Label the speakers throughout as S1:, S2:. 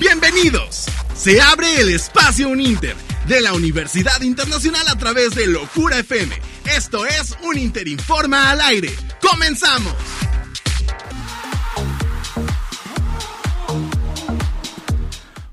S1: Bienvenidos. Se abre el espacio Uninter de la Universidad Internacional a través de Locura FM. Esto es un Interinforma al aire. ¡Comenzamos!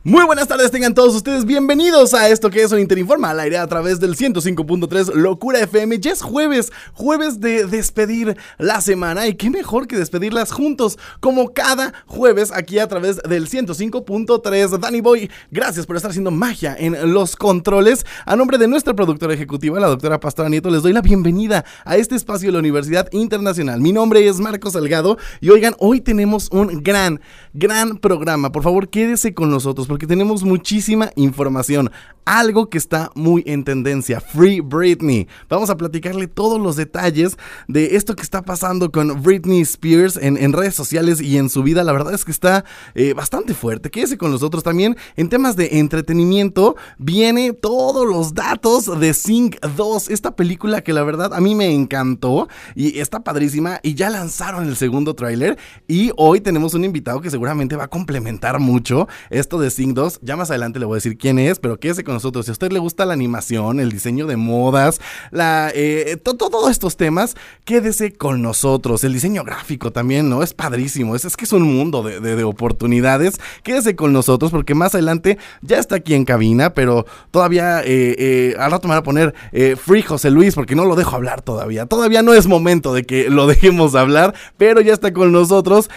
S1: Muy buenas tardes, tengan todos ustedes bienvenidos a esto que es un Interinforma al aire a través del 105.3 Locura FM. Ya es jueves, jueves de despedir la semana y qué mejor que despedirlas juntos, como cada jueves aquí a través del 105.3. Danny Boy, gracias por estar haciendo magia en los controles. A nombre de nuestra productora ejecutiva, la doctora Pastora Nieto, les doy la bienvenida a este espacio de la Universidad Internacional. Mi nombre es Marcos Salgado y oigan, hoy tenemos un gran, gran programa. Por favor, quédese con nosotros porque tenemos muchísima información. Algo que está muy en tendencia, Free Britney. Vamos a platicarle todos los detalles de esto que está pasando con Britney Spears en, redes sociales y en su vida. La verdad es que está eh, bastante fuerte. Quédese con nosotros también. En temas de entretenimiento, viene todos los datos de Sing 2. Esta película que la verdad a mí me encantó y está padrísima. Y ya lanzaron el segundo tráiler. Y hoy tenemos un invitado que seguramente va a complementar mucho esto de Sing 2. Ya más adelante le voy a decir quién es, pero quédese con nosotros. Si a usted le gusta la animación, el diseño de modas, la, eh, todos estos temas, quédese con nosotros. El diseño gráfico también, ¿no? Es padrísimo. Es, es que es un mundo de, oportunidades. Quédese con nosotros porque más adelante ya está aquí en cabina, pero todavía eh, eh, al rato me van a poner Free José Luis porque no lo dejo hablar todavía. Todavía no es momento de que lo dejemos hablar, pero ya está con nosotros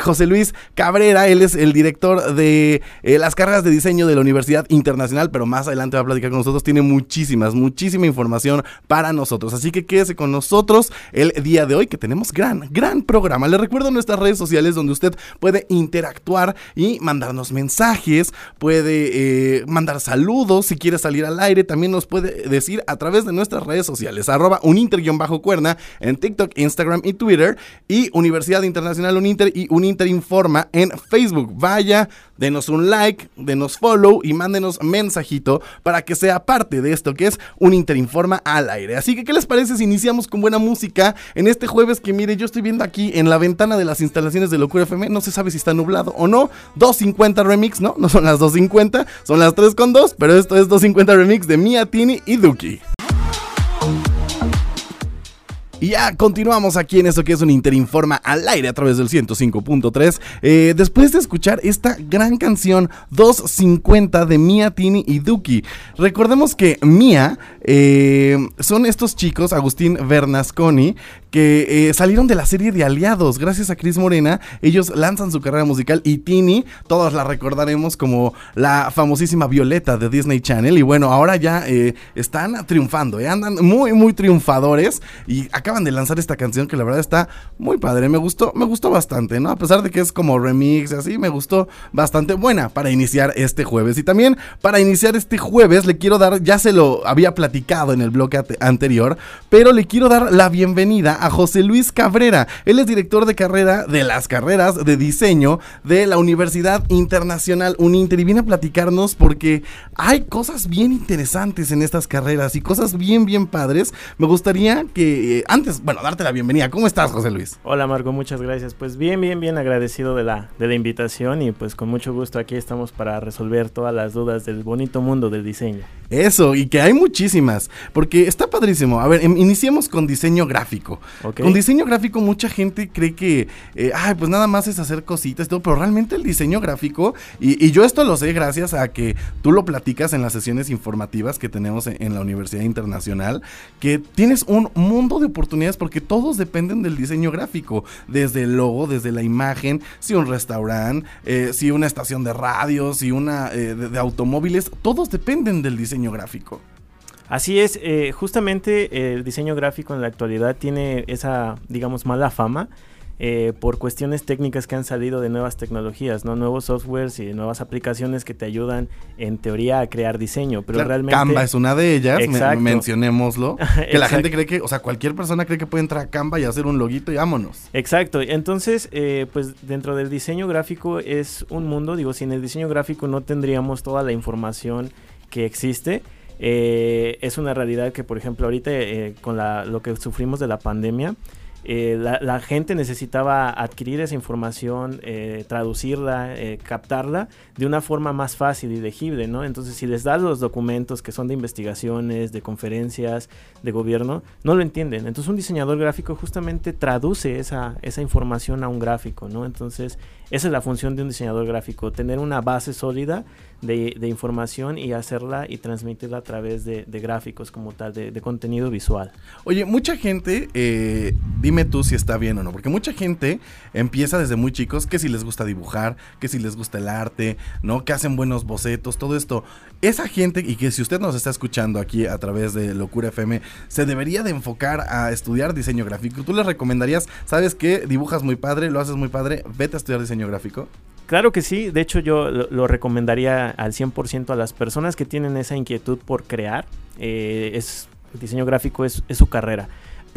S1: José Luis Cabrera. Él es el director de las cargas de diseño de la Universidad Internacional, pero más adelante va a platicar con nosotros. Tiene muchísimas, muchísima información para nosotros. Así que quédese con nosotros el día de hoy que tenemos gran, gran programa. Le recuerdo nuestras redes sociales donde usted puede interactuar y mandarnos mensajes, puede eh, mandar saludos si quiere salir al aire. También nos puede decir a través de nuestras redes sociales, arroba uninter-cuerna en TikTok, Instagram y Twitter y Universidad Internacional Uninter y Uninter Informa en Facebook. Vaya, denos un like, denos follow y mándenos mensajito para que sea parte de esto que es un Interinforma al aire. Así que, ¿qué les parece si iniciamos con buena música en este jueves que, mire, yo estoy viendo aquí en la ventana de las instalaciones de Locura FM, no se sabe si está nublado o no, 250 remix, ¿no? No son las 250, son las 3 con 2, pero esto es 250 remix de Mia, Tini y Duki. Y ya continuamos aquí en esto que es un Interinforma al aire a través del 105.3. Eh, después de escuchar esta gran canción 250 de Mia, Tini y Duki. Recordemos que Mia eh, son estos chicos, Agustín Bernasconi, que eh, salieron de la serie de Aliados. Gracias a Cris Morena, ellos lanzan su carrera musical y Tini, todos la recordaremos como la famosísima Violeta de Disney Channel. Y bueno, ahora ya están triunfando, andan muy, muy triunfadores. Y acaban de lanzar esta canción que la verdad está muy padre. Me gustó, me gustó bastante, ¿no? A pesar de que es como remix y así, me gustó bastante buena para iniciar este jueves. Y también para iniciar este jueves le quiero dar, ya se lo había platicado en el bloque anterior, pero le quiero dar la bienvenida a José Luis Cabrera. Él es director de carrera de las carreras de diseño de la Universidad Internacional Uninter y viene a platicarnos porque hay cosas bien interesantes en estas carreras y cosas bien, bien padres. Me gustaría que eh, antes, bueno, darte la bienvenida. ¿Cómo estás, José Luis?
S2: Hola, Marco, muchas gracias. Pues bien, bien, bien agradecido de la, de la invitación y pues con mucho gusto aquí estamos para resolver todas las dudas del bonito mundo del diseño.
S1: Eso, y que hay muchísimas, porque está padrísimo. A ver, em, iniciemos con diseño gráfico. Con diseño gráfico mucha gente cree que, eh, ay, pues nada más es hacer cositas y todo, pero realmente el diseño gráfico, y, yo esto lo sé gracias a que tú lo platicas en las sesiones informativas que tenemos en, en la Universidad Internacional, que tienes un mundo de oportunidades porque todos dependen del diseño gráfico, desde el logo, desde la imagen, si un restaurante, eh, si una estación de radio, si una eh, de, automóviles, todos dependen del diseño gráfico.
S2: Así es, eh, justamente el diseño gráfico en la actualidad tiene esa, digamos, mala fama eh, por cuestiones técnicas que han salido de nuevas tecnologías, ¿no? Nuevos softwares y nuevas aplicaciones que te ayudan en teoría a crear diseño, pero realmente...
S1: Canva es una de ellas, mencionémoslo, que la gente cree que, o sea, cualquier persona cree que puede entrar a Canva y hacer un loguito y vámonos.
S2: Exacto, entonces, eh, pues dentro del diseño gráfico es un mundo, digo, sin el diseño gráfico no tendríamos toda la información que existe. Eh, es una realidad que, por ejemplo, ahorita con la, lo que sufrimos de la pandemia, eh, la, gente necesitaba adquirir esa información, eh, traducirla, eh, captarla de una forma más fácil y legible, ¿no? Entonces, si les das los documentos que son de investigaciones, de conferencias, de gobierno, no lo entienden. Entonces, un diseñador gráfico justamente traduce esa, esa información a un gráfico, ¿no? Entonces, esa es la función de un diseñador gráfico, tener una base sólida de, información y hacerla y transmitirla a través de, gráficos como tal, de, contenido visual.
S1: Oye, mucha gente, eh, tú si está bien o no, porque mucha gente empieza desde muy chicos que si les gusta dibujar, que si les gusta el arte, ¿no? Que hacen buenos bocetos, todo esto. Esa gente, y que si usted nos está escuchando aquí a través de Locura FM, se debería de enfocar a estudiar diseño gráfico. ¿Tú les recomendarías, sabes que dibujas muy padre, lo haces muy padre, vete a estudiar diseño gráfico?
S2: Claro que sí, de hecho yo lo, recomendaría al 100% a las personas que tienen esa inquietud por crear. Eh, es, el diseño gráfico es, su carrera,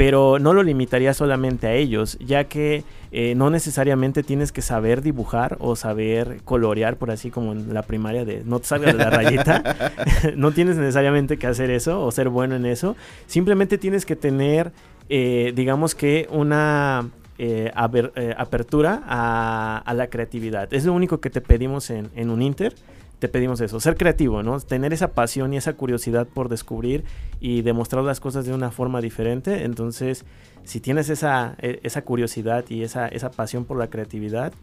S2: pero no lo limitaría solamente a ellos, ya que eh, no necesariamente tienes que saber dibujar o saber colorear, por así como en la primaria de no te salgas de la rayita. no tienes necesariamente que hacer eso o ser bueno en eso. Simplemente tienes que tener, eh, digamos que una eh, apertura a, la creatividad. Es lo único que te pedimos en, un Inter. Te pedimos eso, ser creativo, ¿no? Tener esa pasión y esa curiosidad por descubrir y demostrar las cosas de una forma diferente. Entonces, si tienes esa, e, esa curiosidad y esa, esa pasión por la creatividad,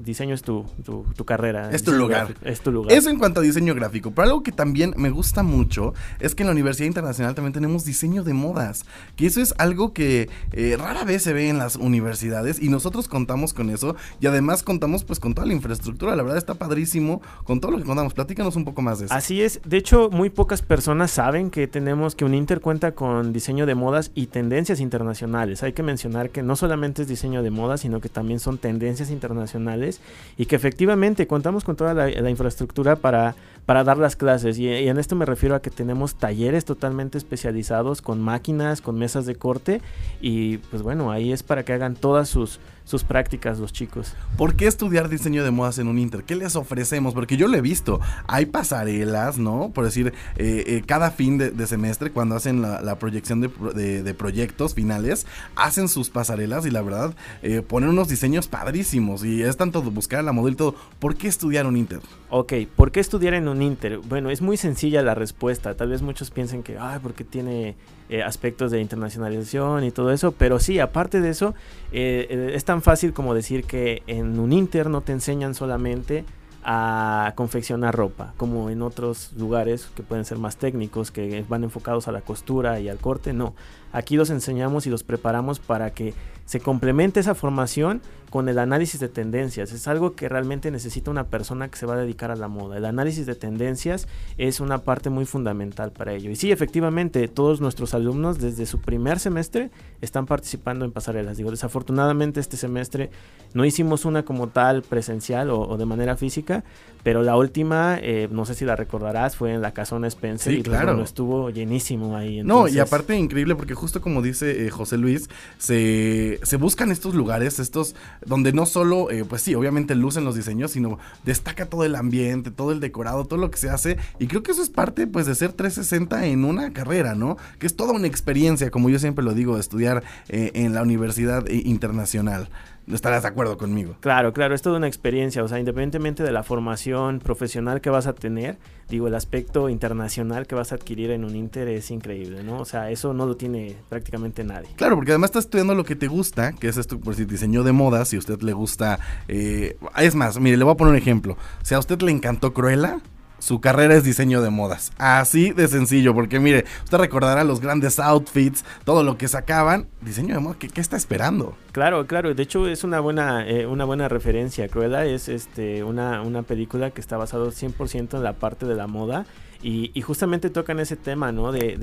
S2: diseño es tu, tu, carrera.
S1: Es tu lugar.
S2: es tu lugar.
S1: Eso en cuanto a diseño gráfico. Pero algo que también me gusta mucho es que en la Universidad Internacional también tenemos diseño de modas. Que eso es algo que eh, rara vez se ve en las universidades y nosotros contamos con eso. Y además contamos pues con toda la infraestructura. La verdad está padrísimo con todo lo que contamos. Platícanos un poco más de eso.
S2: Así es. De hecho, muy pocas personas saben que tenemos que un Inter cuenta con diseño de modas y tendencias internacionales. Hay que mencionar que no solamente es diseño de modas, sino que también son tendencias internacionales y que efectivamente contamos con toda la, infraestructura para, para dar las clases. Y, y, en esto me refiero a que tenemos talleres totalmente especializados con máquinas, con mesas de corte y pues bueno, ahí es para que hagan todas sus sus prácticas los chicos.
S1: ¿Por qué estudiar diseño de modas en un Inter? ¿Qué les ofrecemos? Porque yo lo he visto. Hay pasarelas, ¿no? Por decir, eh, eh, cada fin de, semestre, cuando hacen la, proyección de, proyectos finales, hacen sus pasarelas y la verdad, eh, ponen unos diseños padrísimos. Y es tanto buscar la modelo y todo. ¿Por qué estudiar un Inter?
S2: Ok, ¿por qué estudiar en un Inter? Bueno, es muy sencilla la respuesta. Tal vez muchos piensen que, ay, porque tiene eh, aspectos de internacionalización y todo eso, pero sí, aparte de eso, eh, eh, es tan fácil como decir que en un Inter no te enseñan solamente a confeccionar ropa, como en otros lugares que pueden ser más técnicos, que van enfocados a la costura y al corte, no. Aquí los enseñamos y los preparamos para que se complemente esa formación con el análisis de tendencias. Es algo que realmente necesita una persona que se va a dedicar a la moda. El análisis de tendencias es una parte muy fundamental para ello. Y sí, efectivamente, todos nuestros alumnos desde su primer semestre están participando en pasarelas. Digo, desafortunadamente este semestre no hicimos una como tal presencial o, de manera física, pero la última, eh, no sé si la recordarás, fue en la Casona Spencer.
S1: Sí, y pues, claro.
S2: estuvo llenísimo ahí.
S1: No, y aparte increíble porque justo como dice eh, José Luis, se, se buscan estos lugares, estos donde no solo, eh, pues sí, obviamente lucen los diseños, sino destaca todo el ambiente, todo el decorado, todo lo que se hace. Y creo que eso es parte, pues, de ser 360 en una carrera, ¿no? Que es toda una experiencia, como yo siempre lo digo, de estudiar eh, en la Universidad eh, Internacional estarás de acuerdo conmigo.
S2: Claro, claro, es toda una experiencia, o sea, independientemente de la formación profesional que vas a tener, digo, el aspecto internacional que vas a adquirir en un Inter es increíble, ¿no? O sea, eso no lo tiene prácticamente nadie.
S1: Claro, porque además estás estudiando lo que te gusta, que es esto, por si diseño de moda, si a usted le gusta, eh, es más, mire, le voy a poner un ejemplo, si a usted le encantó Cruella, su carrera es diseño de modas. Así de sencillo, porque mire, usted recordará los grandes outfits, todo lo que sacaban. Diseño de moda, ¿qué, está esperando?
S2: Claro, claro. De hecho, es una buena, eh, una buena referencia. Cruella es este, una, una película que está basada 100% en la parte de la moda. Y, justamente tocan ese tema, ¿no? De,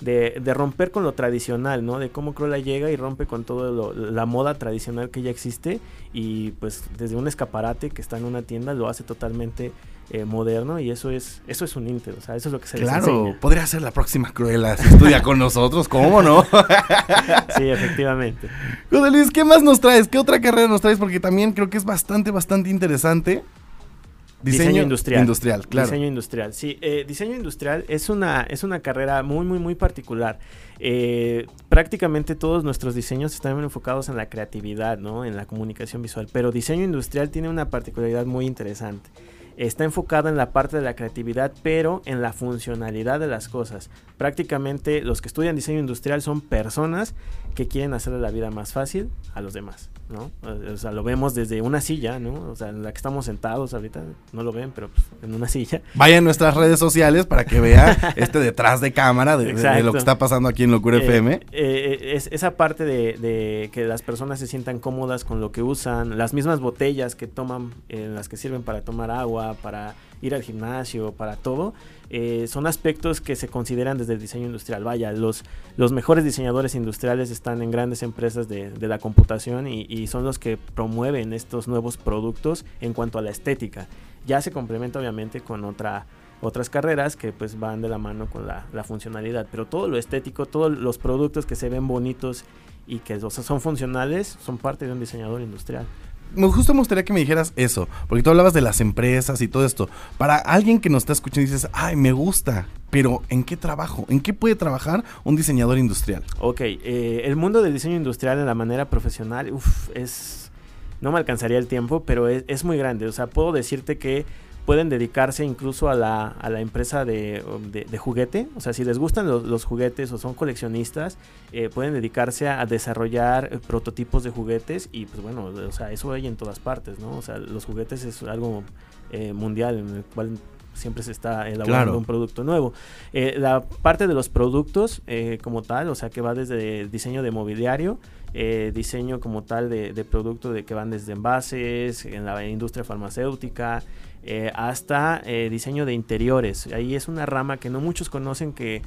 S2: de, de, romper con lo tradicional, ¿no? De cómo Cruella llega y rompe con toda la moda tradicional que ya existe. Y pues desde un escaparate que está en una tienda lo hace totalmente eh, moderno y eso es eso es un Inter, o sea, eso es lo que se
S1: Claro, podría ser la próxima Cruella si estudia con nosotros, ¿cómo no?
S2: sí, efectivamente.
S1: José Luis, ¿qué más nos traes? ¿Qué otra carrera nos traes? Porque también creo que es bastante, bastante interesante.
S2: Diseño, industrial.
S1: Industrial, claro.
S2: Diseño industrial, sí. Eh, diseño industrial es una, es una carrera muy, muy, muy particular. Eh, prácticamente todos nuestros diseños están enfocados en la creatividad, ¿no? En la comunicación visual. Pero diseño industrial tiene una particularidad muy interesante está enfocado en la parte de la creatividad, pero en la funcionalidad de las cosas. Prácticamente los que estudian diseño industrial son personas que quieren hacerle la vida más fácil a los demás. ¿no? O sea, lo vemos desde una silla, ¿no? O sea, en la que estamos sentados ahorita, no lo ven, pero pues, en una silla.
S1: Vaya a nuestras redes sociales para que vea este detrás de cámara de, lo que está pasando aquí en Locura
S2: eh,
S1: FM.
S2: Eh, eh, es esa parte de, que las personas se sientan cómodas con lo que usan, las mismas botellas que toman, en las que sirven para tomar agua, para ir al gimnasio, para todo, eh, son aspectos que se consideran desde el diseño industrial. Vaya, los, los mejores diseñadores industriales están en grandes empresas de, la computación y, son los que promueven estos nuevos productos en cuanto a la estética. Ya se complementa obviamente con otra otras carreras que pues van de la mano con la, funcionalidad, pero todo lo estético, todos los productos que se ven bonitos y que son funcionales son parte de un diseñador industrial
S1: justo me gustaría que me dijeras eso, porque tú hablabas de las empresas y todo esto. Para alguien que nos está escuchando y dices, ay, me gusta, pero ¿en qué trabajo? ¿En qué puede trabajar un diseñador industrial?
S2: Ok, eh, el mundo del diseño industrial en la manera profesional, uff, es... No me alcanzaría el tiempo, pero es, es muy grande. O sea, puedo decirte que pueden dedicarse incluso a la, a la empresa de, de, juguete. O sea, si les gustan los, juguetes o son coleccionistas, eh, pueden dedicarse a, desarrollar eh, prototipos de juguetes y pues bueno, o sea, eso hay en todas partes, ¿no? O sea, los juguetes es algo eh, mundial en el cual siempre se está elaborando un producto nuevo. la parte de los productos como tal, o sea, que va desde diseño de mobiliario, diseño como tal de, de producto de que van desde envases, en la industria farmacéutica, eh, hasta eh, diseño de interiores. Ahí es una rama que no muchos conocen que,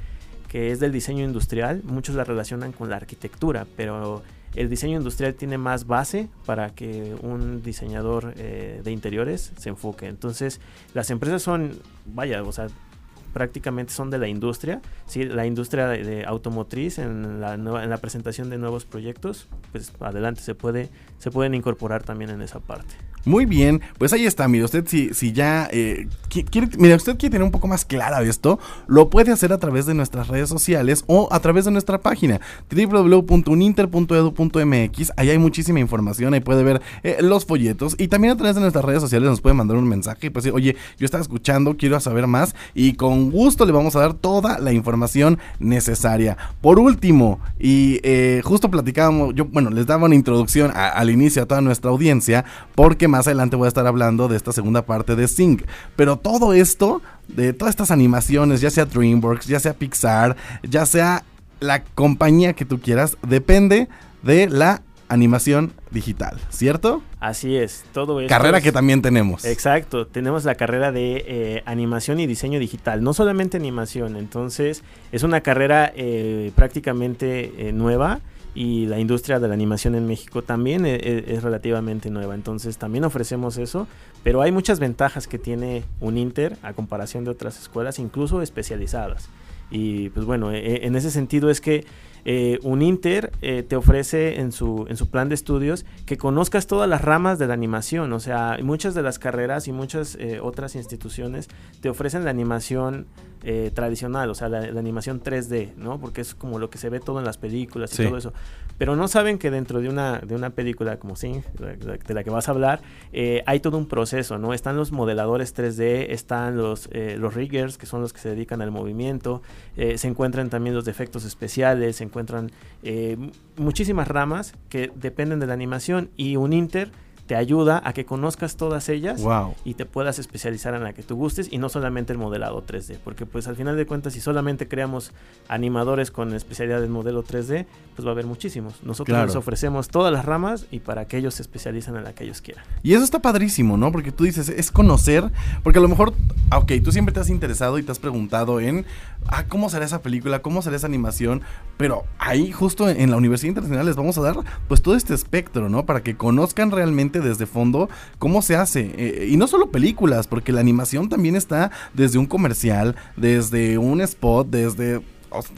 S2: es del diseño industrial, muchos la relacionan con la arquitectura, pero el diseño industrial tiene más base para que un diseñador eh, de interiores se enfoque. Entonces, las empresas son, vaya, o sea, prácticamente son de la industria, ¿sí? la industria de, automotriz en la, en la presentación de nuevos proyectos, pues adelante se puede se pueden incorporar también en esa parte.
S1: Muy bien, pues ahí está, mire, usted si, si ya eh, quiere, mira, usted quiere tener un poco más clara esto, lo puede hacer a través de nuestras redes sociales o a través de nuestra página www.uninter.edu.mx, ahí hay muchísima información, ahí puede ver eh, los folletos y también a través de nuestras redes sociales nos puede mandar un mensaje y pues decir, oye, yo estaba escuchando, quiero saber más y con gusto le vamos a dar toda la información necesaria. Por último, y eh, justo platicábamos, yo, bueno, les daba una introducción al inicio a toda nuestra audiencia, porque más adelante voy a estar hablando de esta segunda parte de Sync. Pero todo esto, de todas estas animaciones, ya sea DreamWorks, ya sea Pixar, ya sea la compañía que tú quieras, depende de la animación digital, ¿cierto?
S2: Así es, todo
S1: esto. Carrera que también tenemos.
S2: Exacto, tenemos la carrera de eh, animación y diseño digital, no solamente animación, entonces es una carrera eh, prácticamente eh, nueva y la industria de la animación en México también e, e, es, relativamente nueva, entonces también ofrecemos eso, pero hay muchas ventajas que tiene un Inter a comparación de otras escuelas, incluso especializadas. Y pues bueno, e, en ese sentido es que eh, un Inter eh, te ofrece en su, en su plan de estudios que conozcas todas las ramas de la animación. O sea, muchas de las carreras y muchas eh, otras instituciones te ofrecen la animación tradicional, o sea, la, animación 3D, ¿no? Porque es como lo que se ve todo en las películas y todo eso. Pero no saben que dentro de una, de una película como Sing, de la que vas a hablar, hay todo un proceso, ¿no? Están los modeladores 3D, están los, los riggers, que son los que se dedican al movimiento, se encuentran también los defectos especiales, se encuentran eh, muchísimas ramas que dependen de la animación y un Inter te ayuda a que conozcas todas ellas y te puedas especializar en la que tú gustes y no solamente el modelado 3D, porque pues al final de cuentas si solamente creamos animadores con especialidad en modelo 3D, pues va a haber muchísimos. Nosotros les ofrecemos todas las ramas y para que ellos se especialicen en la que ellos quieran.
S1: Y eso está padrísimo, ¿no? Porque tú dices, es conocer, porque a lo mejor, ok, tú siempre te has interesado y te has preguntado en, ah, ¿cómo será esa película? ¿Cómo será esa animación? Pero ahí justo en la Universidad Internacional les vamos a dar pues todo este espectro, ¿no? Para que conozcan realmente desde fondo cómo se hace. Eh, y no solo películas, porque la animación también está desde un comercial, desde un spot, desde...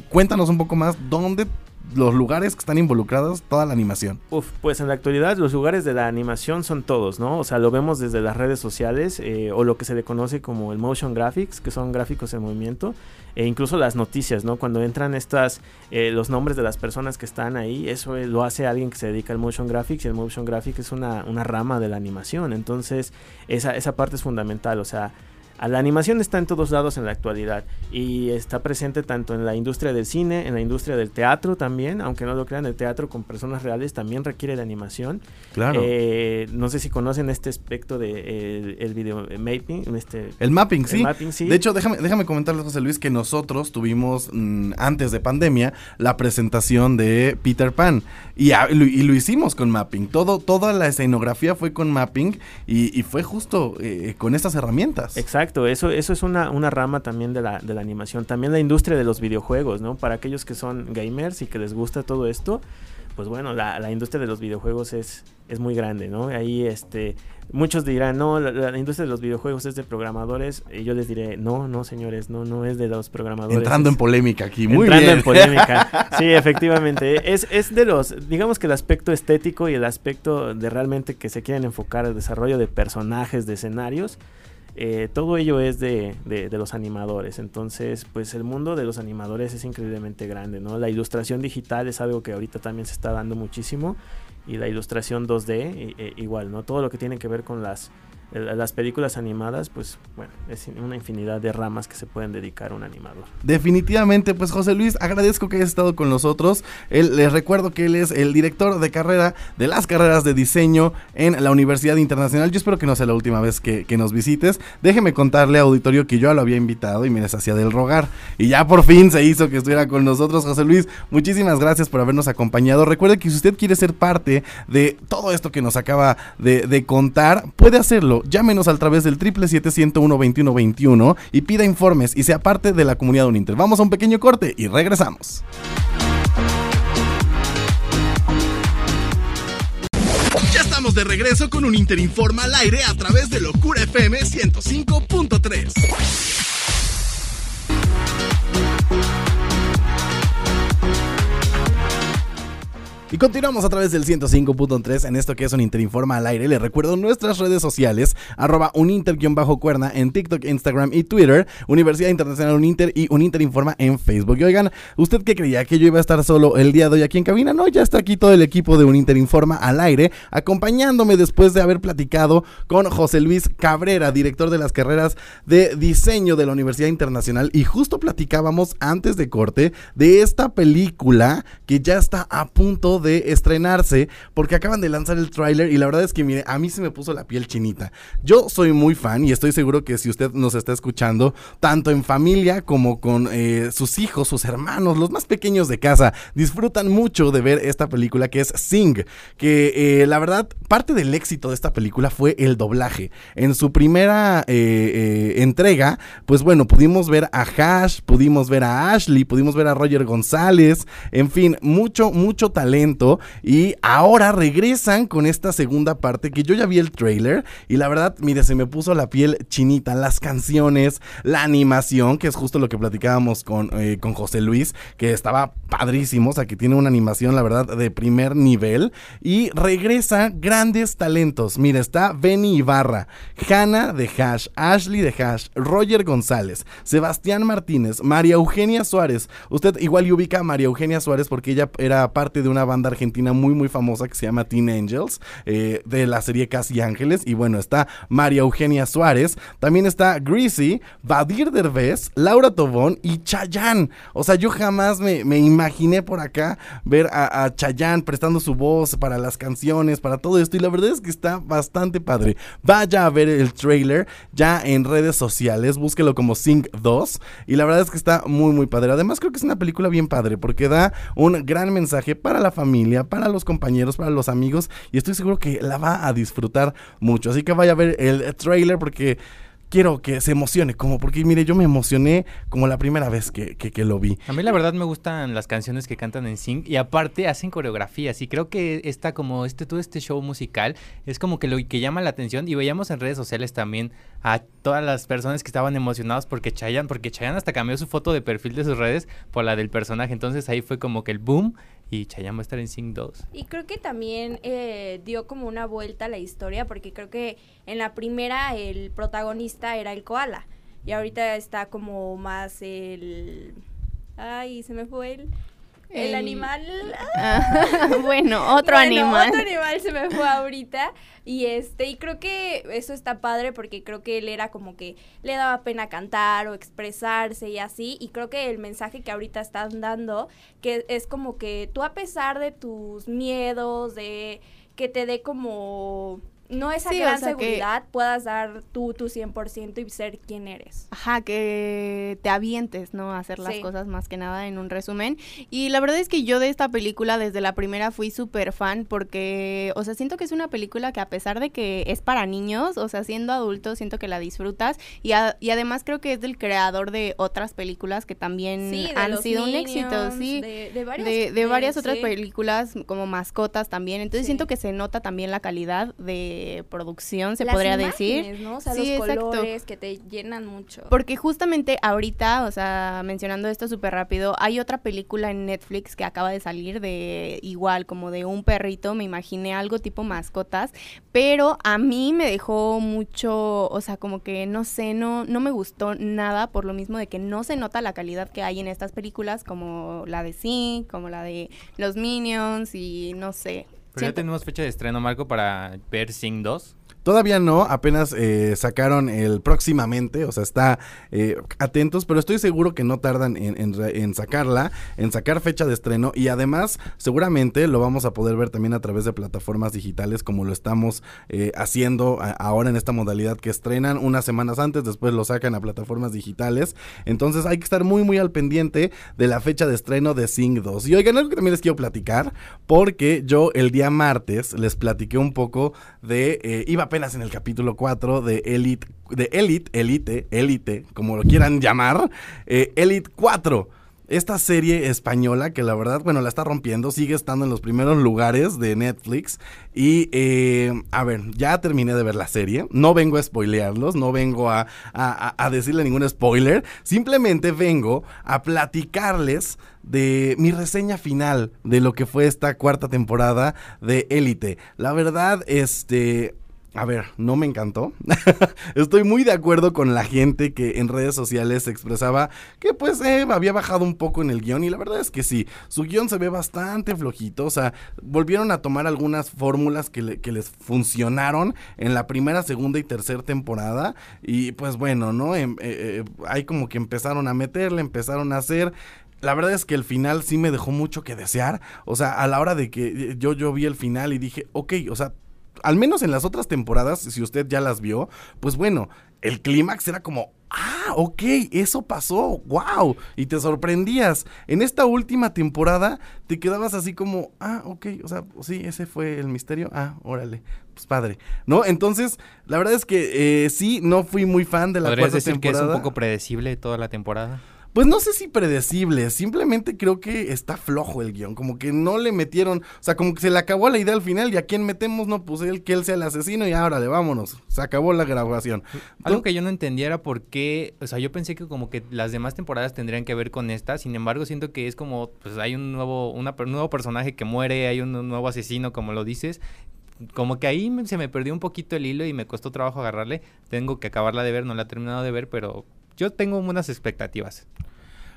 S1: Cuéntanos un poco más dónde los lugares que están involucrados, toda la animación?
S2: Uf, pues en la actualidad los lugares de la animación son todos, ¿no? O sea, lo vemos desde las redes sociales eh, o lo que se le conoce como el motion graphics, que son gráficos en movimiento, e incluso las noticias, ¿no? Cuando entran estas, eh, los nombres de las personas que están ahí, eso lo hace alguien que se dedica al motion graphics y el motion graphics es una, una rama de la animación, entonces esa, esa parte es fundamental, o sea, la animación está en todos lados en la actualidad y está presente tanto en la industria del cine, en la industria del teatro también, aunque no lo crean, el teatro con personas reales también requiere de animación.
S1: Claro.
S2: Eh, no sé si conocen este aspecto de el, video mapping. Este,
S1: el mapping, sí. De hecho, déjame, déjame comentarles, José Luis, que nosotros tuvimos mm, antes de pandemia la presentación de Peter Pan y, lo, hicimos con mapping. Todo, toda la escenografía fue con mapping y, fue justo eh, con estas herramientas.
S2: Exacto eso, eso es una, una rama también de la, de la animación. También la industria de los videojuegos, ¿no? Para aquellos que son gamers y que les gusta todo esto, pues bueno, la, la industria de los videojuegos es, es muy grande, ¿no? Ahí este muchos dirán, "No, la, industria de los videojuegos es de programadores." Y yo les diré, "No, no, señores, no no es de los programadores."
S1: Entrando en polémica aquí, muy
S2: entrando en polémica. Sí, efectivamente, es es de los digamos que el aspecto estético y el aspecto de realmente que se quieren enfocar al desarrollo de personajes, de escenarios eh, todo ello es de, de, los animadores. Entonces, pues el mundo de los animadores es increíblemente grande, ¿no? La ilustración digital es algo que ahorita también se está dando muchísimo. Y la ilustración 2D, e, igual, ¿no? Todo lo que tiene que ver con las las películas animadas, pues bueno, es una infinidad de ramas que se pueden dedicar a un animador.
S1: Definitivamente, pues José Luis, agradezco que hayas estado con nosotros. les recuerdo que él es el director de carrera de las carreras de diseño en la Universidad Internacional. Yo espero que no sea la última vez que, nos visites. Déjeme contarle, auditorio, que yo lo había invitado y me deshacía del rogar. Y ya por fin se hizo que estuviera con nosotros, José Luis. Muchísimas gracias por habernos acompañado. Recuerde que si usted quiere ser parte de todo esto que nos acaba de, de contar, puede hacerlo llámenos a través del 777-101-2121 y pida informes y sea parte de la comunidad Uninter. Vamos a un pequeño corte y regresamos. Ya estamos de regreso con un Interinforma al aire a través de Locura FM 105.3. Y continuamos a través del 105.3 en esto que es un Interinforma al aire. Les recuerdo nuestras redes sociales, arroba uninter-cuerna en TikTok, Instagram y Twitter, Universidad Internacional Uninter y Uninterinforma en Facebook. Y oigan, ¿usted qué creía? ¿Que yo iba a estar solo el día de hoy aquí en cabina? No, ya está aquí todo el equipo de Uninterinforma al aire, acompañándome después de haber platicado con José Luis Cabrera, director de las carreras de diseño de la Universidad Internacional. Y justo platicábamos antes de corte de esta película que ya está a punto de estrenarse porque acaban de lanzar el tráiler y la verdad es que mire, a mí se me puso la piel chinita. Yo soy muy fan y estoy seguro que si usted nos está escuchando, tanto en familia como con eh, sus hijos, sus hermanos, los más pequeños de casa, disfrutan mucho de ver esta película que es Sing, que eh, la verdad parte del éxito de esta película fue el doblaje. En su primera eh, entrega, pues bueno, pudimos ver a Hash, pudimos ver a Ashley, pudimos ver a Roger González, en fin, mucho, mucho talento y ahora regresan con esta segunda parte que yo ya vi el trailer y la verdad, mire, se me puso la piel chinita, las canciones, la animación, que es justo lo que platicábamos con, eh, con José Luis, que estaba padrísimo, o sea, que tiene una animación, la verdad, de primer nivel y regresa grandes talentos. Mire, está Benny Ibarra, Hannah de Hash, Ashley de Hash, Roger González, Sebastián Martínez, María Eugenia Suárez. Usted igual ubica a María Eugenia Suárez porque ella era parte de una banda argentina muy muy famosa que se llama Teen Angels, eh, de la serie Casi Ángeles. Y bueno, está María Eugenia Suárez, también está Greasy, Vadir Derbez, Laura Tobón y Chayanne. O sea, yo jamás me, imaginé por acá ver a, a prestando su voz para las canciones, para todo esto. Y la verdad es que está bastante padre. Vaya a ver el trailer ya en redes sociales, búsquelo como Sing 2. Y la verdad es que está muy muy padre. Además creo que es una película bien padre porque da un gran mensaje para la familia familia, para los compañeros, para los amigos y estoy seguro que la va a disfrutar mucho. Así que vaya a ver el trailer porque quiero que se emocione, como porque mire, yo me emocioné como la primera vez que, que, lo vi.
S3: A mí la verdad me gustan las canciones que cantan en Sync y aparte hacen coreografías y creo que está como este todo este show musical es como que lo que llama la atención y veíamos en redes sociales también a todas las personas que estaban emocionados porque Chayanne, porque Chayanne hasta cambió su foto de perfil de sus redes por la del personaje, entonces ahí fue como que el boom y Chayanne va a estar en Sing 2.
S4: Y creo que también eh, dio como una vuelta a la historia, porque creo que en la primera el protagonista era el koala, y ahorita está como más el... Ay, se me fue el... El, animal.
S5: Ah, bueno, otro animal.
S4: Otro animal se me fue ahorita. Y este, y creo que eso está padre porque creo que él era como que le daba pena cantar o expresarse y así. Y creo que el mensaje que ahorita están dando, que es como que tú a pesar de tus miedos, de que te dé como no esa gran seguridad puedas dar tú tu 100% y ser quien eres.
S5: Ajá, que te avientes, ¿no? A hacer las cosas más que nada en un resumen. Y la verdad es que yo de esta película desde la primera fui súper fan porque, o sea, siento que es una película que a pesar de que es para niños, o sea, siendo adulto, siento que la disfrutas. Y, y además creo que es del creador de otras películas que también han sido un éxito, sí. De, de varias, otras películas como mascotas también. Entonces siento que se nota también la calidad de producción, se podría decir.
S4: ¿no? O sea, los colores que te llenan mucho.
S5: Porque justamente ahorita, o sea, mencionando esto súper rápido, hay otra película en Netflix que acaba de salir de igual, como de un perrito, me imaginé algo tipo mascotas, pero a mí me dejó mucho, o sea, como que no sé, no, no me gustó nada por lo mismo de que no se nota la calidad que hay en estas películas como la de Sí, como la de Los Minions y no sé,
S3: pero ya tenemos fecha de estreno, Marco, para ver Sing 2.
S1: Todavía no, apenas eh, sacaron el próximamente, o sea, está eh, atentos, pero estoy seguro que no tardan en, sacarla, en sacar fecha de estreno y además seguramente lo vamos a poder ver también a través de plataformas digitales como lo estamos eh, haciendo ahora en esta modalidad que estrenan unas semanas antes, después lo sacan a plataformas digitales, entonces hay que estar muy muy al pendiente de la fecha de estreno de Sing 2. Y oigan, algo que también les quiero platicar, porque yo el día martes les platiqué un poco de, iba apenas en el capítulo 4 de Elite, de Elite, Elite, Elite, como lo quieran llamar, eh, Elite 4 esta serie española que la verdad, bueno, la está rompiendo, sigue estando en los primeros lugares de Netflix. Y, eh, a ver, ya terminé de ver la serie. No vengo a spoilearlos, no vengo a, a, decirle ningún spoiler. Simplemente vengo a platicarles de mi reseña final de lo que fue esta cuarta temporada de Élite. La verdad, este a ver, no me encantó. Estoy muy de acuerdo con la gente que en redes sociales expresaba que pues eh, había bajado un poco en el guion y la verdad es que sí, su guion se ve bastante flojito, o sea, volvieron a tomar algunas fórmulas que, les funcionaron en la primera, segunda y tercera temporada y pues bueno, ¿no? Em, eh, eh, hay como que empezaron a meterle, empezaron a hacer la verdad es que el final sí me dejó mucho que desear. O sea, a la hora de que yo, yo vi el final y dije, ok, o sea, al menos en las otras temporadas, si usted ya las vio, pues bueno, el clímax era como, ah, ok, eso pasó, wow, y te sorprendías. En esta última temporada te quedabas así como, ah, ok, o sea, sí, ese fue el misterio, ah, órale, pues padre, ¿no? Entonces, la verdad es que eh, sí, no fui muy fan de la cuarta
S3: decir
S1: temporada.
S3: que es un poco predecible toda la temporada?
S1: Pues no sé si predecible, simplemente creo que está flojo el guion, como que no le metieron, o sea, como que se le acabó la idea al final y a quién metemos, no, pues él, que él sea el asesino y ahora le vámonos, se acabó la grabación.
S3: Algo que yo no entendiera por qué, o sea, yo pensé que como que las demás temporadas tendrían que ver con esta, sin embargo siento que es como, pues hay un nuevo, una, un nuevo personaje que muere, hay un nuevo asesino, como lo dices, como que ahí se me perdió un poquito el hilo y me costó trabajo agarrarle. Tengo que acabarla de ver, no la he terminado de ver, pero yo tengo unas expectativas.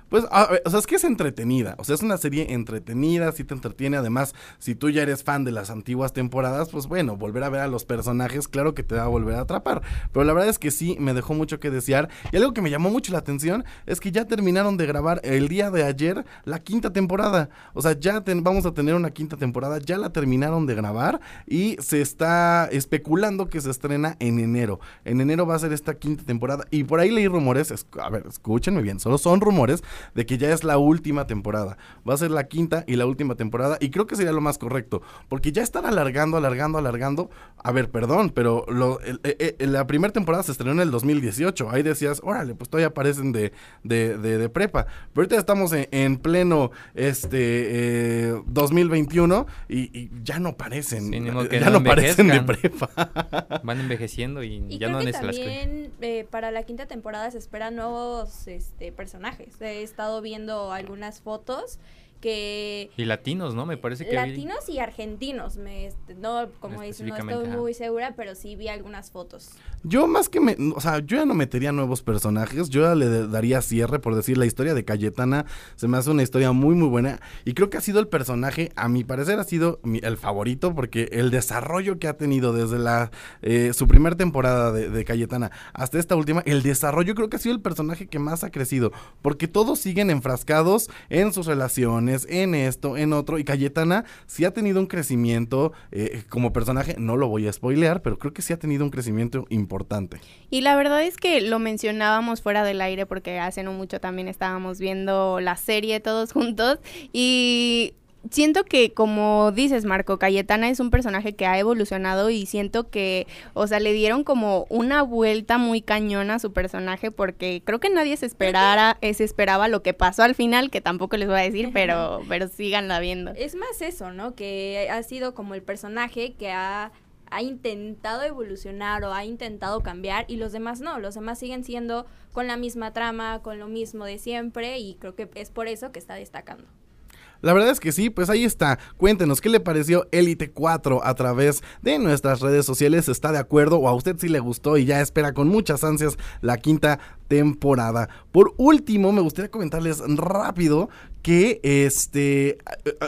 S1: Pues, o sea, es que es entretenida. O sea, es una serie entretenida, sí te entretiene. Además, si tú ya eres fan de las antiguas temporadas, pues bueno, volver a ver a los personajes, claro que te va a volver a atrapar. Pero la verdad es que sí, me dejó mucho que desear. Y algo que me llamó mucho la atención es que ya terminaron de grabar el día de ayer la quinta temporada. O sea, ya vamos a tener una quinta temporada, ya la terminaron de grabar y se está especulando que se estrena en enero. En enero va a ser esta quinta temporada. Y por ahí leí rumores, a ver, escúchenme bien, solo son rumores de que ya es la última temporada. Va a ser la quinta y la última temporada y creo que sería lo más correcto, porque ya están alargando, alargando, alargando. A ver, perdón, pero lo, eh, eh, la primera temporada se estrenó en el 2018. Ahí decías, órale, pues todavía aparecen de, de, de, prepa. Pero ahorita estamos en, pleno este 2021 y, ya no parecen. ya no, parecen de prepa.
S3: Van envejeciendo y, ya no
S4: que también eh, para la quinta temporada se esperan nuevos este, personajes. He estado viendo algunas fotos que...
S3: Y latinos, ¿no? Me parece que...
S4: Latinos y argentinos, me, este, no, como dicen, no estoy muy segura, pero sí vi algunas fotos.
S1: Yo más que me, o sea, yo ya no metería nuevos personajes, yo ya le daría cierre por decir la historia de Cayetana, se me hace una historia muy muy buena y creo que ha sido el personaje, a mi parecer ha sido el favorito porque el desarrollo que ha tenido desde la eh, su primera temporada de, de, Cayetana hasta esta última, el desarrollo creo que ha sido el personaje que más ha crecido porque todos siguen enfrascados en sus relaciones, en esto, en otro y Cayetana sí ha tenido un crecimiento eh, como personaje, no lo voy a spoilear, pero creo que sí ha tenido un crecimiento importante.
S5: Y la verdad es que lo mencionábamos fuera del aire porque hace no mucho también estábamos viendo la serie todos juntos y siento que como dices Marco, Cayetana es un personaje que ha evolucionado y siento que, o sea, le dieron como una vuelta muy cañona a su personaje porque creo que nadie se esperara, se esperaba lo que pasó al final, que tampoco les voy a decir, pero, pero síganla viendo.
S4: Es más eso, ¿no? Que ha sido como el personaje que ha ha intentado evolucionar o ha intentado cambiar y los demás no, los demás siguen siendo con la misma trama, con lo mismo de siempre y creo que es por eso que está destacando.
S1: La verdad es que sí, pues ahí está. Cuéntenos qué le pareció Elite 4 a través de nuestras redes sociales. ¿Está de acuerdo o a usted sí le gustó y ya espera con muchas ansias la quinta temporada? Por último, me gustaría comentarles rápido que este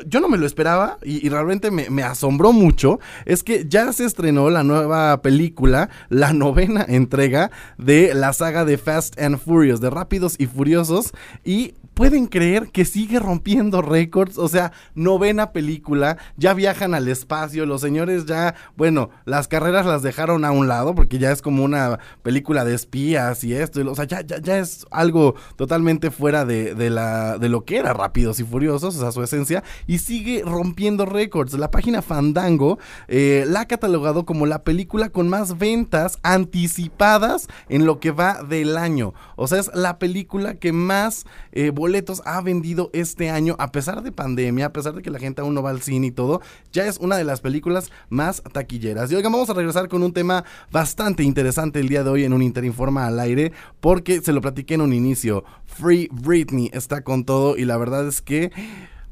S1: yo no me lo esperaba y, realmente me, asombró mucho es que ya se estrenó la nueva película, la novena entrega de la saga de Fast and Furious, de Rápidos y Furiosos y pueden creer que sigue rompiendo récords, o sea, novena película, ya viajan al espacio, los señores ya, bueno, las carreras las dejaron a un lado porque ya es como una película de espías y esto, o sea, ya, ya, es algo totalmente fuera de, la, de lo que era Rápidos y Furiosos, o sea, su esencia, y sigue rompiendo récords. La página Fandango eh, la ha catalogado como la película con más ventas anticipadas en lo que va del año, o sea, es la película que más eh, boletos ha vendido este año, a pesar de pandemia, a pesar de que la gente aún no va al cine y todo, ya es una de las películas más taquilleras. Y oigan, vamos a regresar con un tema bastante interesante el día de hoy en un Interinforma al aire, porque se lo platiqué en un inicio. Free Britney está con todo y la verdad es que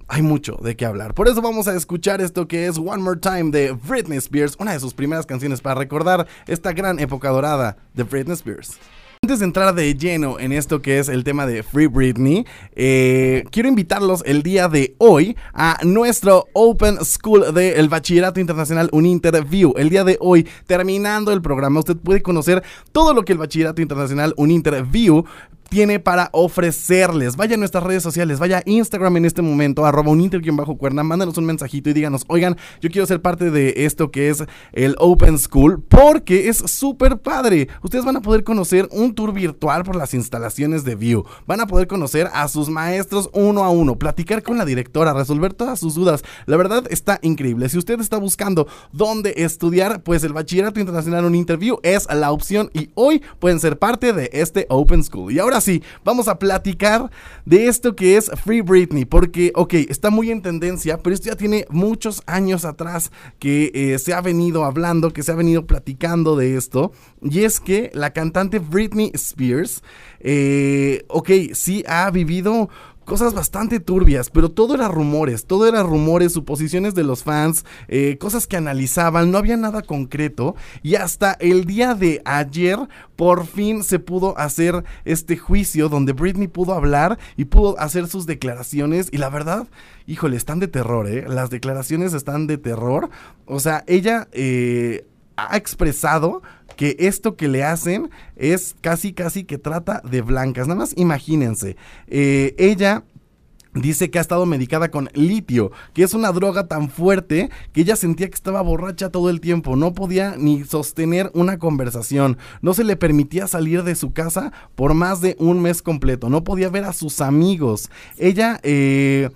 S1: hay mucho de qué hablar. Por eso vamos a escuchar esto que es One More Time de Britney Spears, una de sus primeras canciones para recordar esta gran época dorada de Britney Spears. Antes de entrar de lleno en esto que es el tema de Free Britney, eh, quiero invitarlos el día de hoy a nuestro Open School del Bachillerato Internacional Uninterview. El día de hoy, terminando el programa, usted puede conocer todo lo que el Bachillerato Internacional Uninterview tiene para ofrecerles. Vaya a nuestras redes sociales, vaya a Instagram en este momento, arroba un bajo cuerna, mándanos un mensajito y díganos, oigan, yo quiero ser parte de esto que es el Open School, porque es súper padre. Ustedes van a poder conocer un tour virtual por las instalaciones de View. Van a poder conocer a sus maestros uno a uno, platicar con la directora, resolver todas sus dudas. La verdad está increíble. Si usted está buscando dónde estudiar, pues el Bachillerato Internacional Un Interview es la opción y hoy pueden ser parte de este Open School. Y ahora sí, vamos a platicar de esto que es Free Britney, porque, ok, está muy en tendencia, pero esto ya tiene muchos años atrás que eh, se ha venido hablando, que se ha venido platicando de esto, y es que la cantante Britney Spears, eh, ok, sí ha vivido cosas bastante turbias, pero todo era rumores, todo era rumores, suposiciones de los fans, eh, cosas que analizaban, no había nada concreto y hasta el día de ayer por fin se pudo hacer este juicio donde Britney pudo hablar y pudo hacer sus declaraciones y la verdad, híjole, están de terror, ¿eh? Las declaraciones están de terror, o sea, ella... Eh, ha expresado que esto que le hacen es casi, casi que trata de blancas. Nada más imagínense, eh, ella Dice que ha estado medicada con litio, que es una droga tan fuerte que ella sentía que estaba borracha todo el tiempo, no podía ni sostener una conversación, no se le permitía salir de su casa por más de un mes completo, no podía ver a sus amigos. Ella... Eh,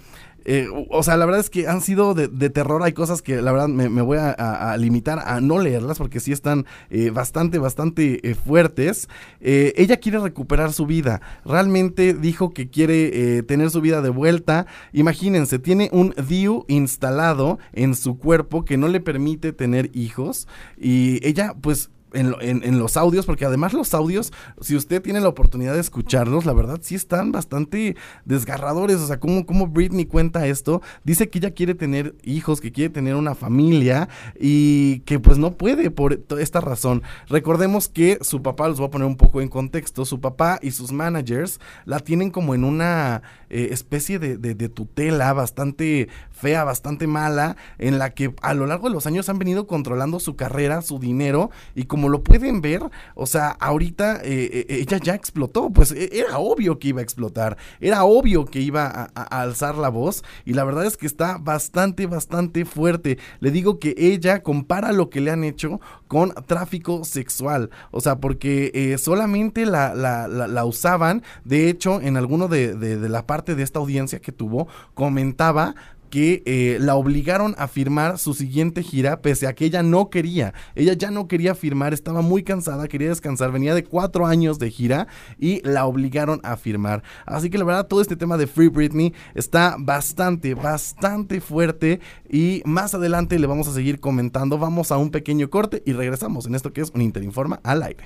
S1: eh, o sea, la verdad es que han sido de, terror. Hay cosas que la verdad me, voy a, limitar a no leerlas porque sí están eh, bastante, bastante eh, fuertes. ella quiere recuperar su vida. Realmente dijo que quiere tener su vida de vuelta. Imagínense, tiene un DIU instalado en su cuerpo que no le permite tener hijos. Y ella, pues en, los audios, porque además los audios, si usted tiene la oportunidad de escucharlos, la verdad sí están bastante desgarradores. O sea, como, como Britney cuenta esto, dice que ella quiere tener hijos, que quiere tener una familia y que pues no puede por esta razón. Recordemos que su papá, los voy a poner un poco en contexto, su papá y sus managers la tienen como en una eh, especie de, de tutela bastante fea, bastante mala, en la que a lo largo de los años han venido controlando su carrera, su dinero y como como lo pueden ver, o sea, ahorita eh, eh, ella ya explotó, pues e, era obvio que iba a explotar, era obvio que iba a, alzar la voz y la verdad es que está bastante, bastante fuerte. Le digo que ella compara lo que le han hecho con tráfico sexual, o sea, porque eh, solamente la, la, usaban, de hecho, en alguno de, de la parte de esta audiencia que tuvo, comentaba que eh, la obligaron a firmar su siguiente gira, pese a que ella no quería. Ella ya no quería firmar, estaba muy cansada, quería descansar, venía de cuatro años de gira y la obligaron a firmar. Así que la verdad, todo este tema de Free Britney está bastante, bastante fuerte y más adelante le vamos a seguir comentando. Vamos a un pequeño corte y regresamos en esto que es un Interinforma al aire.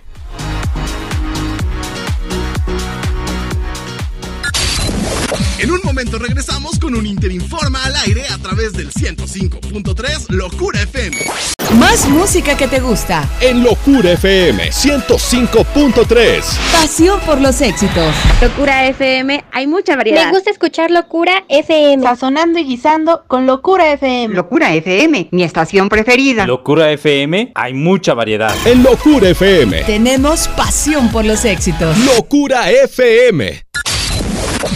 S6: En un momento regresamos con un Interinforma al aire a través del 105.3 Locura FM.
S7: Más música que te gusta.
S8: En Locura FM 105.3.
S7: Pasión por los éxitos.
S9: Locura FM, hay mucha variedad.
S10: Me gusta escuchar Locura FM.
S11: Sazonando y guisando con Locura FM.
S12: Locura FM, mi estación preferida.
S13: Locura FM, hay mucha variedad.
S8: En Locura FM.
S7: Tenemos pasión por los éxitos.
S8: Locura FM.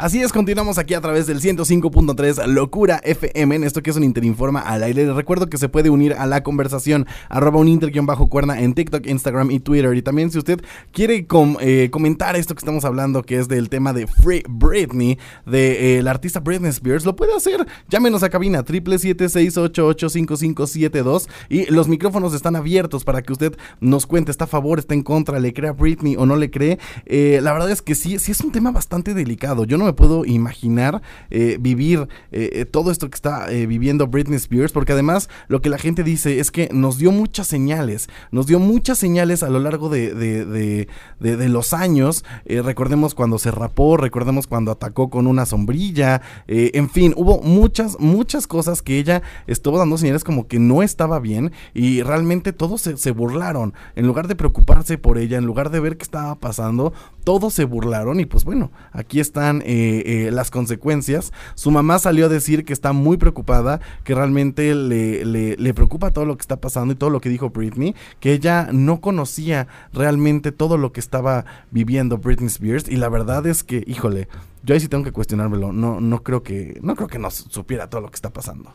S1: Así es, continuamos aquí a través del 105.3 Locura FM en esto que es un Interinforma al aire. Les recuerdo que se puede unir a la conversación arroba un inter bajo cuerna en TikTok, Instagram y Twitter. Y también si usted quiere eh, comentar esto que estamos hablando, que es del tema de Free Britney, de eh, la artista Britney Spears, lo puede hacer. Llámenos a cabina 777-688-5572 y los micrófonos están abiertos para que usted nos cuente, está a favor, está en contra, le cree a Britney o no le cree. Eh, la verdad es que sí, sí es un tema bastante delicado. Yo no puedo imaginar eh, vivir eh, eh, todo esto que está viviendo Britney Spears, porque además lo que la gente dice es que nos dio muchas señales, nos dio muchas señales a lo largo de, de, los años. recordemos cuando se rapó, recordemos cuando atacó con una sombrilla, en fin, hubo muchas, muchas cosas que ella estuvo dando señales como que no estaba bien y realmente todos se, se burlaron. En lugar de preocuparse por ella, en lugar de ver qué estaba pasando, todos se burlaron y pues bueno, aquí están eh, las consecuencias. Su mamá salió a decir que está muy preocupada, que realmente le, le, preocupa todo lo que está pasando y todo lo que dijo Britney, que ella no conocía realmente todo lo que estaba viviendo Britney Spears y la verdad es que, híjole, yo ahí sí tengo que cuestionármelo, no, no creo que, no creo que no supiera todo lo que está pasando.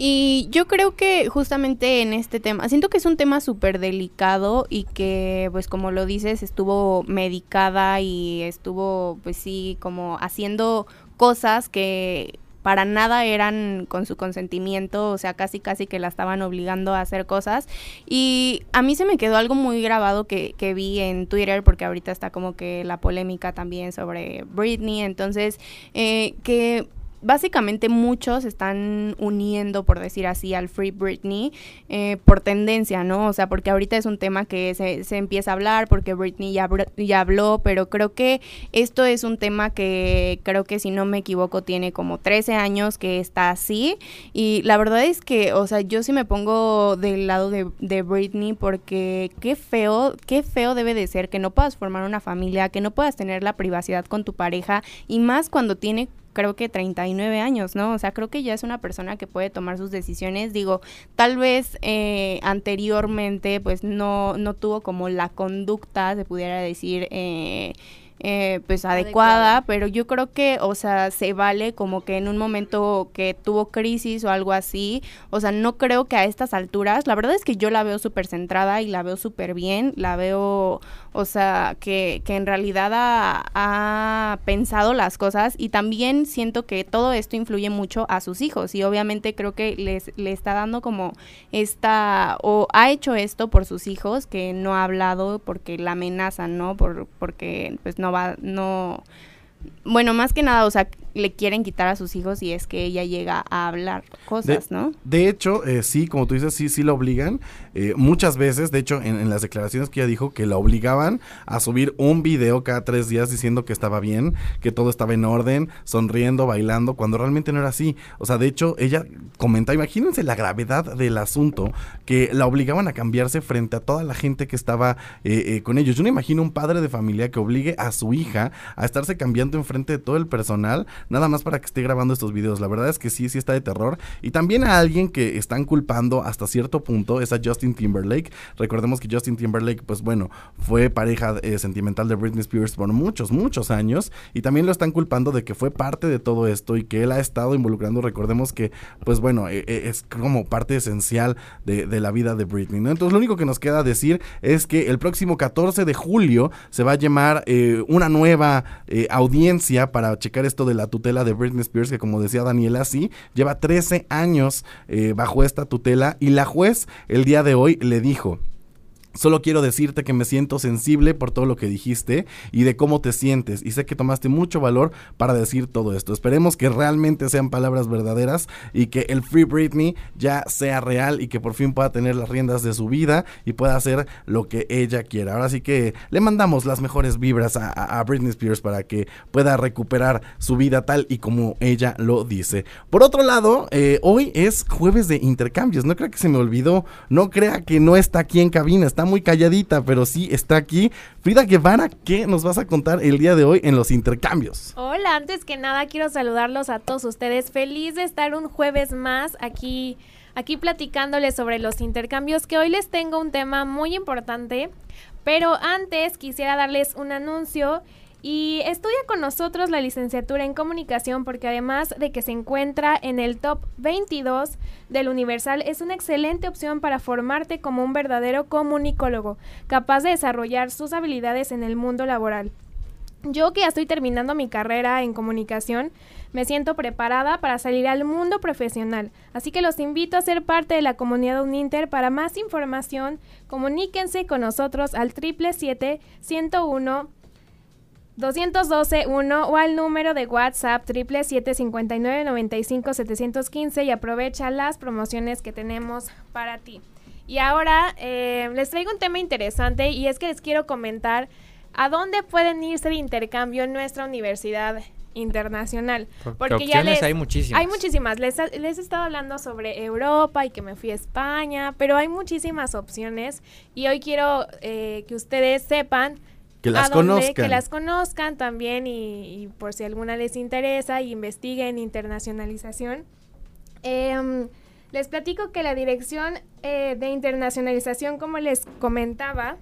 S5: Y yo creo que justamente en este tema, siento que es un tema súper delicado y que, pues como lo dices, estuvo medicada y estuvo, pues sí, como haciendo cosas que para nada eran con su consentimiento, o sea, casi casi que la estaban obligando a hacer cosas. Y a mí se me quedó algo muy grabado que, que vi en Twitter, porque ahorita está como que la polémica también sobre Britney, entonces, eh, que básicamente muchos están uniendo, por decir así, al Free Britney eh, por tendencia, ¿no? O sea, porque ahorita es un tema que se, se empieza a hablar, porque Britney ya, ya, habló, pero creo que esto es un tema que creo que si no me equivoco tiene como 13 años que está así. Y la verdad es que, o sea, yo sí me pongo del lado de, de Britney porque qué feo, qué feo debe de ser que no puedas formar una familia, que no puedas tener la privacidad con tu pareja y más cuando tiene creo que 39 años, ¿no? O sea, creo que ya es una persona que puede tomar sus decisiones. Digo, tal vez eh, anteriormente pues no, no tuvo como la conducta, se pudiera decir, eh, eh, pues adecuada, pero yo creo que, o sea, se vale como que en un momento que tuvo crisis o algo así, o sea, no creo que a estas alturas, la verdad es que yo la veo súper centrada y la veo súper bien, la veo, o sea, que, que en realidad ha, ha, pensado las cosas y también siento que todo esto influye mucho a sus hijos y obviamente creo que les le está dando como esta, o ha hecho esto por sus hijos, que no ha hablado porque la amenazan, ¿no? Por, porque pues no va, no, bueno, más que nada, o sea, le quieren quitar a sus hijos y es que ella llega a hablar cosas,
S1: de,
S5: ¿no?
S1: De hecho, eh, sí, como tú dices, sí, sí la obligan. Eh, muchas veces, de hecho, en, en, las declaraciones que ella dijo, que la obligaban a subir un video cada tres días diciendo que estaba bien, que todo estaba en orden, sonriendo, bailando, cuando realmente no era así. O sea, de hecho, ella comenta, imagínense la gravedad del asunto, que la obligaban a cambiarse frente a toda la gente que estaba eh, eh, con ellos. Yo no imagino un padre de familia que obligue a su hija a estarse cambiando enfrente de todo el personal, nada más para que esté grabando estos videos. La verdad es que sí, sí está de terror. Y también a alguien que están culpando hasta cierto punto es a Justin Timberlake. Recordemos que Justin Timberlake, pues bueno, fue pareja eh, sentimental de Britney Spears por muchos, muchos años. Y también lo están culpando de que fue parte de todo esto y que él ha estado involucrando. Recordemos que, pues bueno, eh, eh, es como parte esencial de, la vida de Britney. ¿no? Entonces lo único que nos queda decir es que el próximo 14 de julio se va a llamar una nueva audiencia para checar esto de la tutela de Britney Spears, que como decía Daniela, sí, lleva 13 años eh, bajo esta tutela y la juez el día de hoy le dijo, Solo quiero decirte que me siento sensible por todo lo que dijiste y de cómo te sientes y sé que tomaste mucho valor para decir todo esto. Esperemos que realmente sean palabras verdaderas y que el Free Britney ya sea real y que por fin pueda tener las riendas de su vida y pueda hacer lo que ella quiera. Ahora sí que le mandamos las mejores vibras a, Britney Spears para que pueda recuperar su vida tal y como ella lo dice. Por otro lado, eh, hoy es jueves de intercambios. No crea que se me olvidó, no crea que no está aquí en cabina, está muy calladita, pero sí está aquí. Frida Guevara, ¿qué nos vas a contar el día de hoy en los intercambios?
S14: Hola, antes que nada quiero saludarlos a todos ustedes. Feliz de estar un jueves más aquí, aquí platicándoles sobre los intercambios, que hoy les tengo un tema muy importante. Pero antes quisiera darles un anuncio y estudia con nosotros la licenciatura en comunicación porque además de que se encuentra en el top 22 del Universal, es una excelente opción para formarte como un verdadero comunicólogo, capaz de desarrollar sus habilidades en el mundo laboral. Yo que ya estoy terminando mi carrera en comunicación, me siento preparada para salir al mundo profesional, así que los invito a ser parte de la comunidad Uninter. Para más información, comuníquense con nosotros al 777 101 212-1 o al número de WhatsApp 777-5995-715 y aprovecha las promociones que tenemos para ti. Y ahora eh, les traigo un tema interesante y es que les quiero comentar a dónde pueden irse de intercambio en nuestra universidad internacional.
S3: Porque ya les, hay muchísimas.
S14: Hay muchísimas. Les, les he estado hablando sobre Europa y que me fui a España, pero hay muchísimas opciones y hoy quiero eh, que ustedes sepan
S1: que las conozcan.
S14: Que las conozcan también y, y, por si alguna les interesa y investiguen internacionalización. Eh, les platico que la Dirección eh, de Internacionalización, como les comentaba,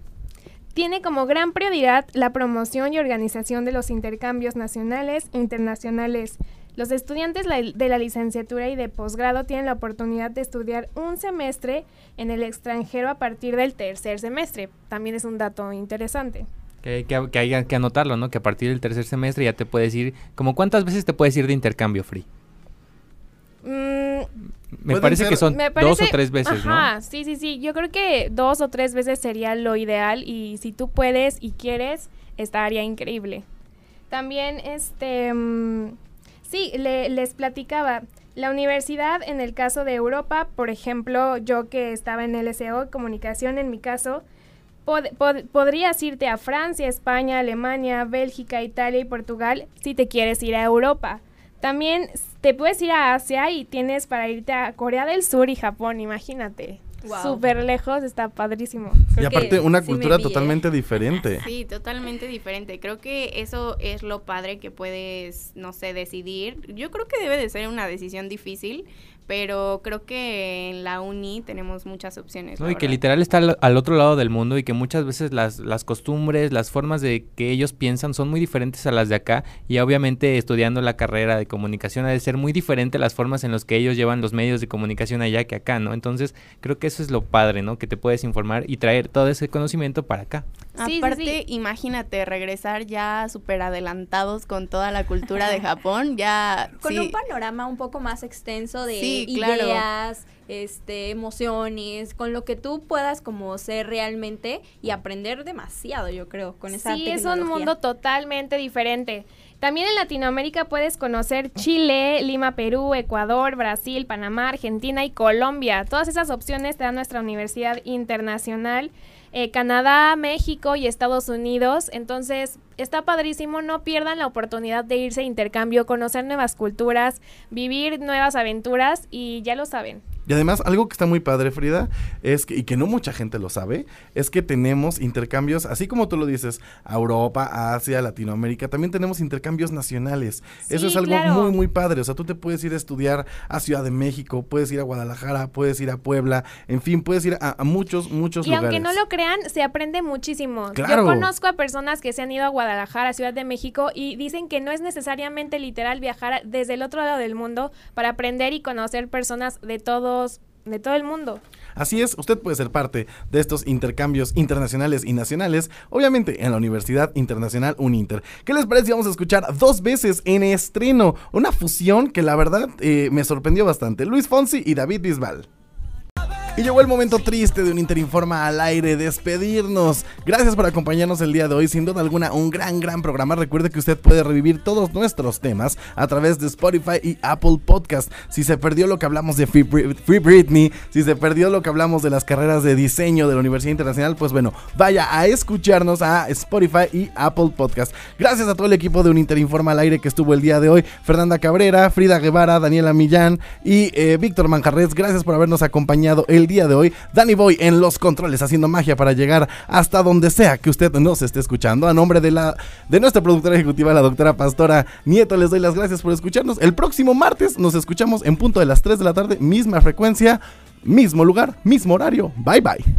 S14: tiene como gran prioridad la promoción y organización de los intercambios nacionales e internacionales. Los estudiantes de la licenciatura y de posgrado tienen la oportunidad de estudiar un semestre en el extranjero a partir del tercer semestre. También es un dato interesante.
S3: Que, que, que, hay que anotarlo, ¿no? Que a partir del tercer semestre ya te puedes ir. ¿Como cuántas veces te puedes ir de intercambio free?
S14: Mm,
S3: me parece ser, que son parece, dos o tres veces,
S14: ajá,
S3: ¿no?
S14: Sí, sí, sí. Yo creo que dos o tres veces sería lo ideal y si tú puedes y quieres, estaría increíble. También, este, um, sí, le, les platicaba. La universidad, en el caso de Europa, por ejemplo, yo que estaba en LSO, comunicación en mi caso, Pod, pod, podrías irte a Francia, España, Alemania, Bélgica, Italia y Portugal si te quieres ir a Europa. También te puedes ir a Asia y tienes para irte a Corea del Sur y Japón, imagínate. súper lejos, está padrísimo.
S1: y aparte, una cultura totalmente diferente.
S5: Sí, totalmente diferente. Creo que eso es lo padre que puedes, no sé, decidir. Yo creo que debe de ser una decisión difícil, pero creo que en la uni tenemos muchas opciones.
S3: y que literal está al, otro lado del mundo y que muchas veces las, las costumbres, las formas de que ellos piensan son muy diferentes a las de acá y obviamente estudiando la carrera de comunicación ha de ser muy diferente las formas en las que ellos llevan los medios de comunicación allá que acá, ¿no? Entonces creo que eso es lo padre, ¿no? Que te puedes informar y traer todo ese conocimiento para acá.
S5: Aparte, imagínate regresar ya súper adelantados con toda la cultura de Japón, ya...
S4: Con un panorama un poco más extenso de ideas, este, emociones, con lo que tú puedas como ser realmente y aprender demasiado, yo creo, con esa
S14: Sí, es un mundo totalmente diferente. También en Latinoamérica puedes conocer Chile, Lima, Perú, Ecuador, Brasil, Panamá, Argentina y Colombia. Todas esas opciones te da nuestra Universidad Internacional eh, Canadá, México y Estados Unidos. Entonces, está padrísimo, no pierdan la oportunidad de irse a intercambio, conocer nuevas culturas, vivir nuevas aventuras y ya lo saben,
S1: y además, algo que está muy padre, Frida, es que, y que no mucha gente lo sabe, es que tenemos intercambios, así como tú lo dices, a Europa, Asia, Latinoamérica, también tenemos intercambios nacionales. Eso es algo muy, muy padre. O sea, tú te puedes ir a estudiar a Ciudad de México, puedes ir a Guadalajara, puedes ir a Puebla, en fin, puedes ir a, muchos, muchos lugares.
S14: Y aunque no lo crean, se aprende muchísimo. Yo conozco a personas que se han ido a Guadalajara, a Ciudad de México, y dicen que no es necesariamente literal viajar desde el otro lado del mundo para aprender y conocer personas de todo de todo el mundo.
S1: Así es, usted puede ser parte de estos intercambios internacionales y nacionales, obviamente en la Universidad Internacional Uninter. ¿Qué les parece? Vamos a escuchar dos veces en estreno una fusión que la verdad eh, me sorprendió bastante. Luis Fonsi y David Bisbal. Y llegó el momento triste de un Interinforma al aire, despedirnos. Gracias por acompañarnos el día de hoy, sin duda alguna un gran, gran programa. Recuerde que usted puede revivir todos nuestros temas a través de Spotify y Apple Podcast. Si se perdió lo que hablamos de Free, Britney, si se perdió lo que hablamos de las carreras de diseño de la Universidad Internacional, pues bueno, vaya a escucharnos a Spotify y Apple Podcast. Gracias a todo el equipo de un Interinforma al aire que estuvo el día de hoy. Fernanda Cabrera, Frida Guevara, Daniela Millán y eh, Víctor Manjarres. Gracias por habernos acompañado día de hoy. Danny Boy en los controles haciendo magia para llegar hasta donde sea que usted nos esté escuchando. A nombre de la de nuestra productora ejecutiva, la doctora Pastora Nieto, les doy las gracias por escucharnos. El próximo martes nos escuchamos en punto de las 3 de la tarde, misma frecuencia, mismo lugar, mismo horario. Bye bye.